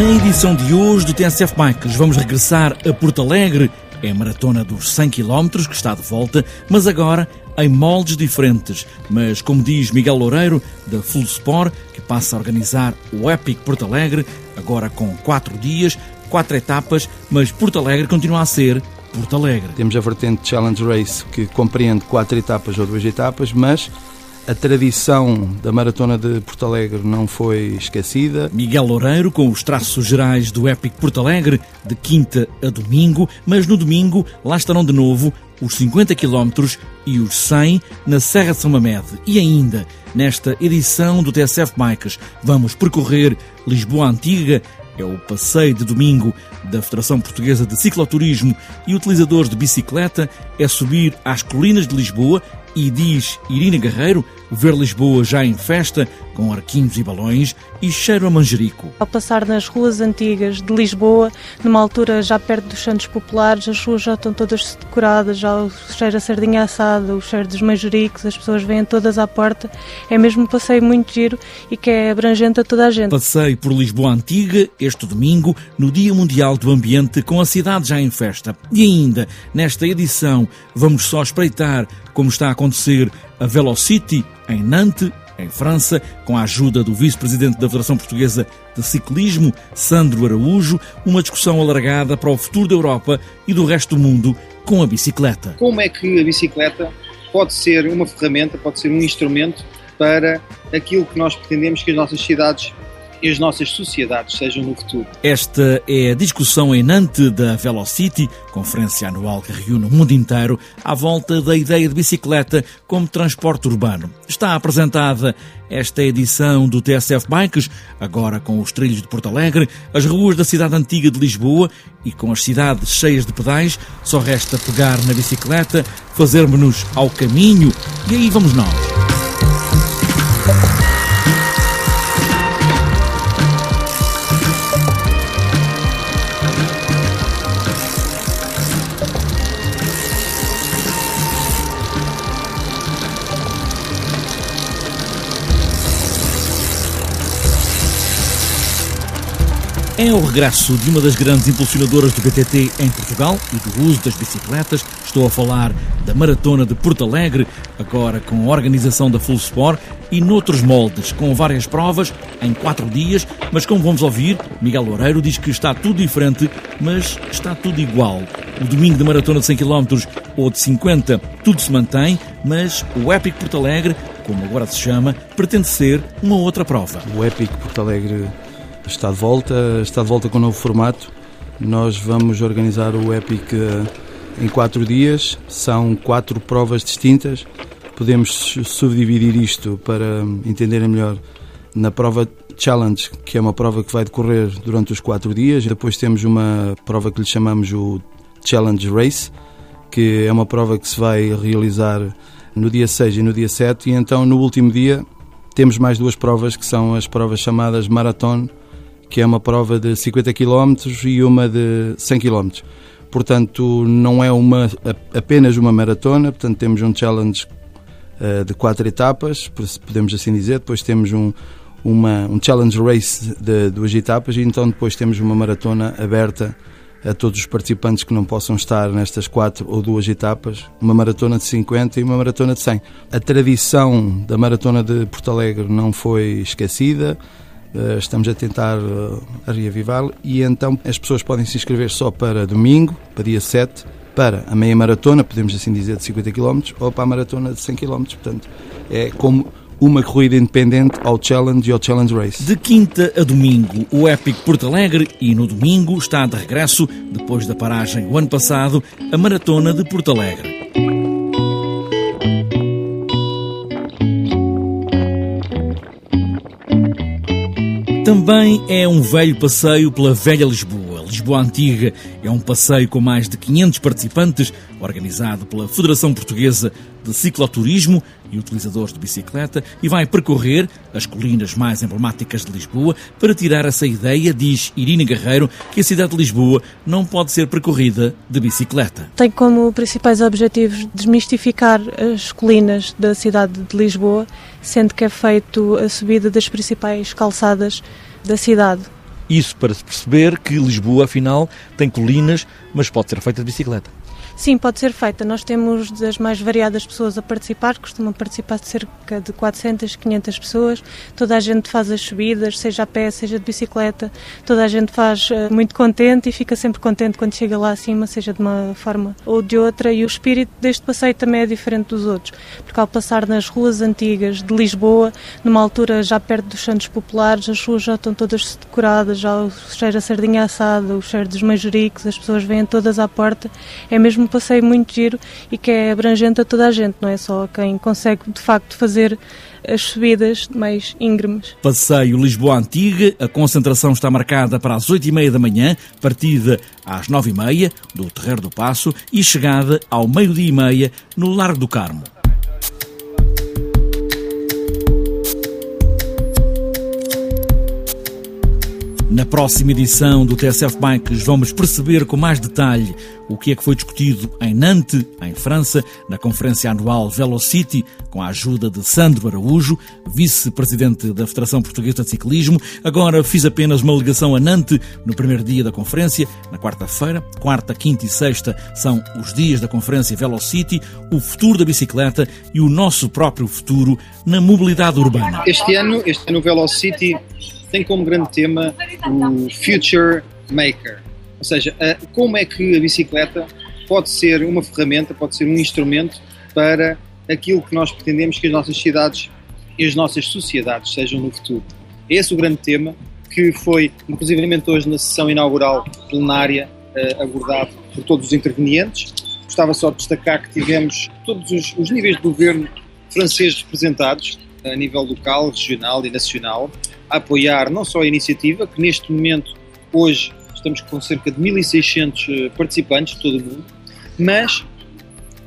edição de hoje do TSF Bikes vamos regressar a Porto Alegre. É a maratona dos 100 km que está de volta, mas agora em moldes diferentes. Mas, como diz Miguel Loureiro, da Full Sport, que passa a organizar o Epic Porto Alegre, agora com quatro dias, quatro etapas, mas Porto Alegre continua a ser Porto Alegre. Temos a vertente Challenge Race, que compreende quatro etapas ou duas etapas, mas a tradição da Maratona de Porto Alegre não foi esquecida. Miguel Loureiro com os traços gerais do Epic Porto Alegre, de quinta a domingo, mas no domingo lá estarão de novo os 50 km e os 100 na Serra de São Mamede. E ainda, nesta edição do TSF Bikes, vamos percorrer Lisboa Antiga, é o passeio de domingo da Federação Portuguesa de Cicloturismo e utilizadores de bicicleta, é subir às colinas de Lisboa e diz Irina Guerreiro ver Lisboa já em festa, com arquinhos e balões e cheiro a manjerico. Ao passar nas ruas antigas de Lisboa, numa altura já perto dos Santos Populares, as ruas já estão todas decoradas, já o cheiro a sardinha assada, o cheiro dos manjericos, as pessoas vêm todas à porta. É mesmo um passeio muito giro e que é abrangente a toda a gente. Passeio por Lisboa Antiga este domingo, no Dia Mundial do Ambiente, com a cidade já em festa. E ainda, nesta edição, vamos só espreitar como está a acontecer a Velocity em Nantes, em França, com a ajuda do vice-presidente da Federação Portuguesa de Ciclismo, Sandro Araújo, uma discussão alargada para o futuro da Europa e do resto do mundo com a bicicleta. Como é que a bicicleta pode ser uma ferramenta, pode ser um instrumento para aquilo que nós pretendemos que as nossas cidades e as nossas sociedades sejam no futuro. Esta é a discussão em Nantes da Velocity, conferência anual que reúne o mundo inteiro à volta da ideia de bicicleta como transporte urbano. Está apresentada esta edição do TSF Bikes, agora com os trilhos de Porto Alegre, as ruas da cidade antiga de Lisboa e com as cidades cheias de pedais, só resta pegar na bicicleta, fazermos-nos ao caminho e aí vamos nós. É o regresso de uma das grandes impulsionadoras do BTT em Portugal e do uso das bicicletas. Estou a falar da Maratona de Porto Alegre, agora com a organização da Full Sport e noutros moldes, com várias provas em quatro dias. Mas como vamos ouvir, Miguel Loureiro diz que está tudo diferente, mas está tudo igual. O domingo da Maratona de 100 km ou de 50, tudo se mantém, mas o Epic Porto Alegre, como agora se chama, pretende ser uma outra prova. O Epic Porto Alegre está de volta, está de volta com um novo formato. Nós vamos organizar o Epic eh, em quatro dias, são quatro provas distintas. Podemos subdividir isto para entenderem melhor na prova Challenge, que é uma prova que vai decorrer durante os quatro dias. Depois temos uma prova que lhe chamamos o Challenge Race, que é uma prova que se vai realizar no dia 6 e no dia 7. E então, no último dia, temos mais duas provas que são as provas chamadas Marathon que é uma prova de 50 km e uma de 100 km. Portanto, não é uma, apenas uma maratona, portanto, temos um challenge uh, de quatro etapas, podemos assim dizer, depois temos um, uma, um challenge race de duas etapas e então depois temos uma maratona aberta a todos os participantes que não possam estar nestas quatro ou duas etapas, uma maratona de 50 e uma maratona de 100. A tradição da maratona de Porto Alegre não foi esquecida, eh, estamos a tentar uh, reavivá-lo e então as pessoas podem se inscrever só para domingo, para dia 7, para a meia maratona, podemos assim dizer, de 50 km, ou para a maratona de 100 km. Portanto, é como uma corrida independente ao Challenge e ao Challenge Race. De quinta a domingo, o Epic Porto Alegre e no domingo está de regresso, depois da paragem o ano passado, a Maratona de Porto Alegre. Também é um velho passeio pela velha Lisboa. Lisboa Antiga é um passeio com mais de 500 participantes, organizado pela Federação Portuguesa de Cicloturismo e utilizadores de bicicleta, e vai percorrer as colinas mais emblemáticas de Lisboa para tirar essa ideia, diz Irina Guerreiro, que a cidade de Lisboa não pode ser percorrida de bicicleta. Tem como principais objetivos desmistificar as colinas da cidade de Lisboa, sendo que é feito a subida das principais calçadas da cidade. Isso para se perceber que Lisboa, afinal, tem colinas, mas pode ser feita de bicicleta. Sim, pode ser feita. Nós temos das mais variadas pessoas a participar, costumam participar de cerca de 400, 500 pessoas. Toda a gente faz as subidas, seja a pé, seja de bicicleta. Toda a gente faz uh, muito contente e fica sempre contente quando chega lá acima, seja de uma forma ou de outra. E o espírito deste passeio também é diferente dos outros, porque ao passar nas ruas antigas de Lisboa, numa altura já perto dos Santos Populares, as ruas já estão todas decoradas, já o cheiro a sardinha assada, o cheiro dos majoricos, as pessoas vêm todas à porta. É mesmo passeio muito giro e que é abrangente a toda a gente, não é só quem consegue de facto fazer as subidas mais íngremes. Passeio Lisboa Antiga, a concentração está marcada para as 8 e meia da manhã, partida às 9 e meia do Terreiro do Passo e chegada ao meio-dia e meia no Largo do Carmo. Na próxima edição do TSF Bikes vamos perceber com mais detalhe o que é que foi discutido em Nantes, em França, na conferência anual Velocity, com a ajuda de Sandro Araújo, vice-presidente da Federação Portuguesa de Ciclismo. Agora fiz apenas uma ligação a Nantes no primeiro dia da conferência, na quarta-feira. Quarta, quinta e sexta são os dias da conferência Velocity, o futuro da bicicleta e o nosso próprio futuro na mobilidade urbana. Este ano, este ano Velocity tem como grande tema o Future Maker, ou seja, como é que a bicicleta pode ser uma ferramenta, pode ser um instrumento para aquilo que nós pretendemos que as nossas cidades e as nossas sociedades sejam no futuro. Esse é o grande tema que foi, inclusivamente hoje na sessão inaugural plenária, eh, abordado por todos os intervenientes. Gostava só de destacar que tivemos todos os, os níveis de governo francês representados, a nível local, regional e nacional, a apoiar não só a iniciativa, que neste momento, hoje, estamos com cerca de 1.600 eh, participantes de todo o mundo, mas,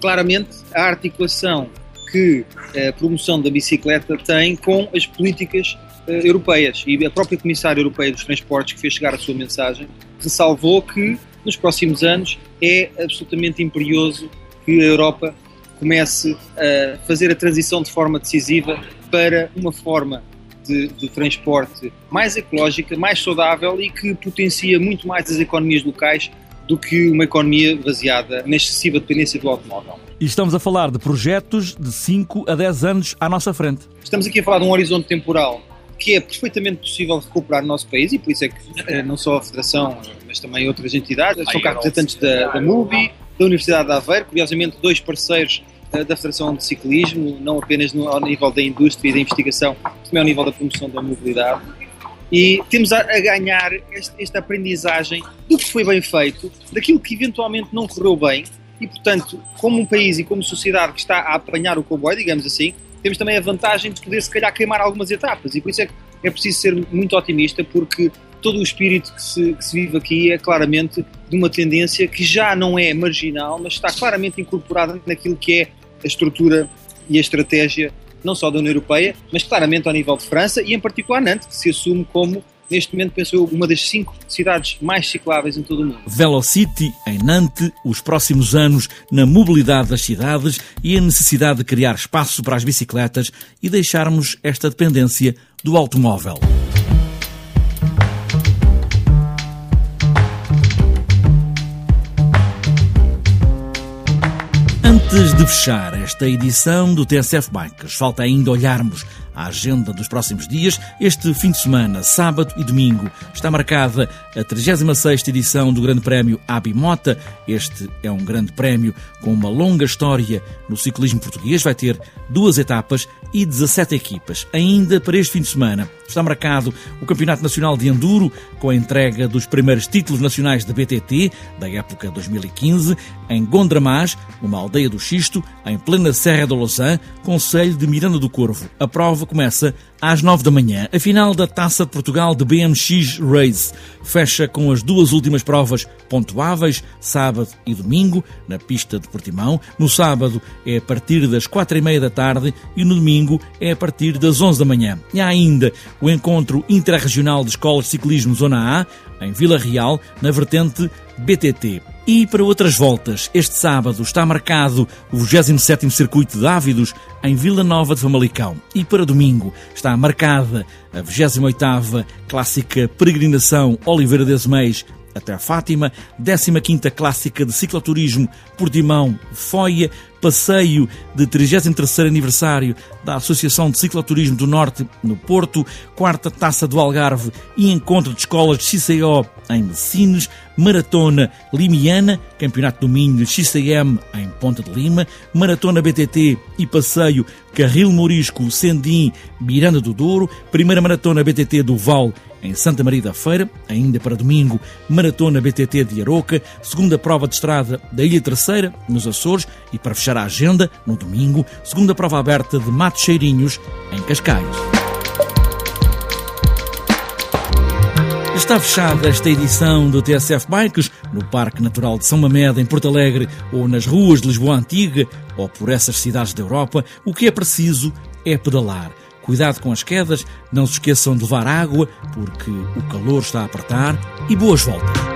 claramente, a articulação que a promoção da bicicleta tem com as políticas uh, europeias. E a própria Comissária Europeia dos Transportes, que fez chegar a sua mensagem, ressalvou que nos próximos anos é absolutamente imperioso que a Europa comece a fazer a transição de forma decisiva para uma forma de, de, transporte mais ecológica, mais saudável e que potencia muito mais as economias locais do que uma economia baseada na excessiva dependência do automóvel. E estamos a falar de projetos de 5 a 10 anos à nossa frente. Estamos aqui a falar de um horizonte temporal que é perfeitamente possível recuperar no nosso país e por isso é que eh, não só a Federação, mas também outras entidades, são cá representantes da, da MUBI, da Universidade de Aveiro, curiosamente dois parceiros da Federação de Ciclismo, não apenas no, ao nível da indústria e da investigação, também ao nível da promoção da mobilidade. E temos a, a ganhar este, esta aprendizagem do que foi bem feito, daquilo que eventualmente não correu bem, e portanto, como um país e como sociedade que está a apanhar o comboio, digamos assim, temos também a vantagem de poder, se calhar, queimar algumas etapas, e por isso é que é preciso ser muito otimista, porque todo o espírito que se, que se, vive aqui é claramente de uma tendência que já não é marginal, mas está claramente incorporada naquilo que é a estrutura e a estratégia não só da União Europeia, mas claramente ao nível de França e em particular Nantes, que se assume como neste momento, penso eu, uma das cinco cidades mais cicláveis em todo o mundo. Velocity, em Nantes, os próximos anos na mobilidade das cidades e a necessidade de criar espaço para as bicicletas e deixarmos esta dependência do automóvel. Antes de fechar esta edição do TSF Bikes, falta ainda olharmos a agenda dos próximos dias. Este fim de semana, sábado e domingo, está marcada a 36ª edição do Grande Prémio Abimota. Este é um grande prémio com uma longa história no ciclismo português. Vai ter duas etapas e 17 equipas. Ainda para este fim de semana está marcado o Campeonato Nacional de Enduro, com a entrega dos primeiros títulos nacionais de BTT da época 2015, em Gondramás, uma aldeia do Xisto, em plena Serra do Lausanne, Conselho de Miranda do Corvo. A prova começa às 9 da manhã. A final da Taça de Portugal de BMX Race fecha com as duas últimas provas pontuáveis, sábado e domingo, na pista de Portimão. No sábado é a partir das 4 e meia da tarde e no domingo é a partir das 11 da manhã. E há ainda o encontro interregional de escolas de ciclismo Zona A, em Vila Real, na vertente BTT. E para outras voltas, este sábado está marcado o 27º Circuito de Ávidos em Vila Nova de Famalicão. E para domingo está marcada a 28ª Clássica Peregrinação Oliveira das Meis até Fátima, 15ª Clássica de Cicloturismo Portimão Foia, passeio de 33º aniversário da Associação de Cicloturismo do Norte no Porto, quarta Taça do Algarve e encontro de escolas de XCO em Messines, Maratona Limiana, Campeonato do Minho XCM em Ponta de Lima, Maratona BTT e passeio Carril Morisco Sendim Miranda do Douro, primeira Maratona BTT do Val em Santa Maria da Feira, ainda para domingo, Maratona BTT de Aroca, segunda prova de estrada da Ilha Terceira, nos Açores, e para fechar a agenda, no domingo, segunda prova aberta de Matos Cheirinhos, em Cascais. Está fechada esta edição do TSF Bikes no Parque Natural de São Mamede, em Porto Alegre, ou nas ruas de Lisboa Antiga, ou por essas cidades da Europa. O que é preciso é pedalar. Cuidado com as quedas, não se esqueçam de levar água, porque o calor está a apertar, e boas voltas!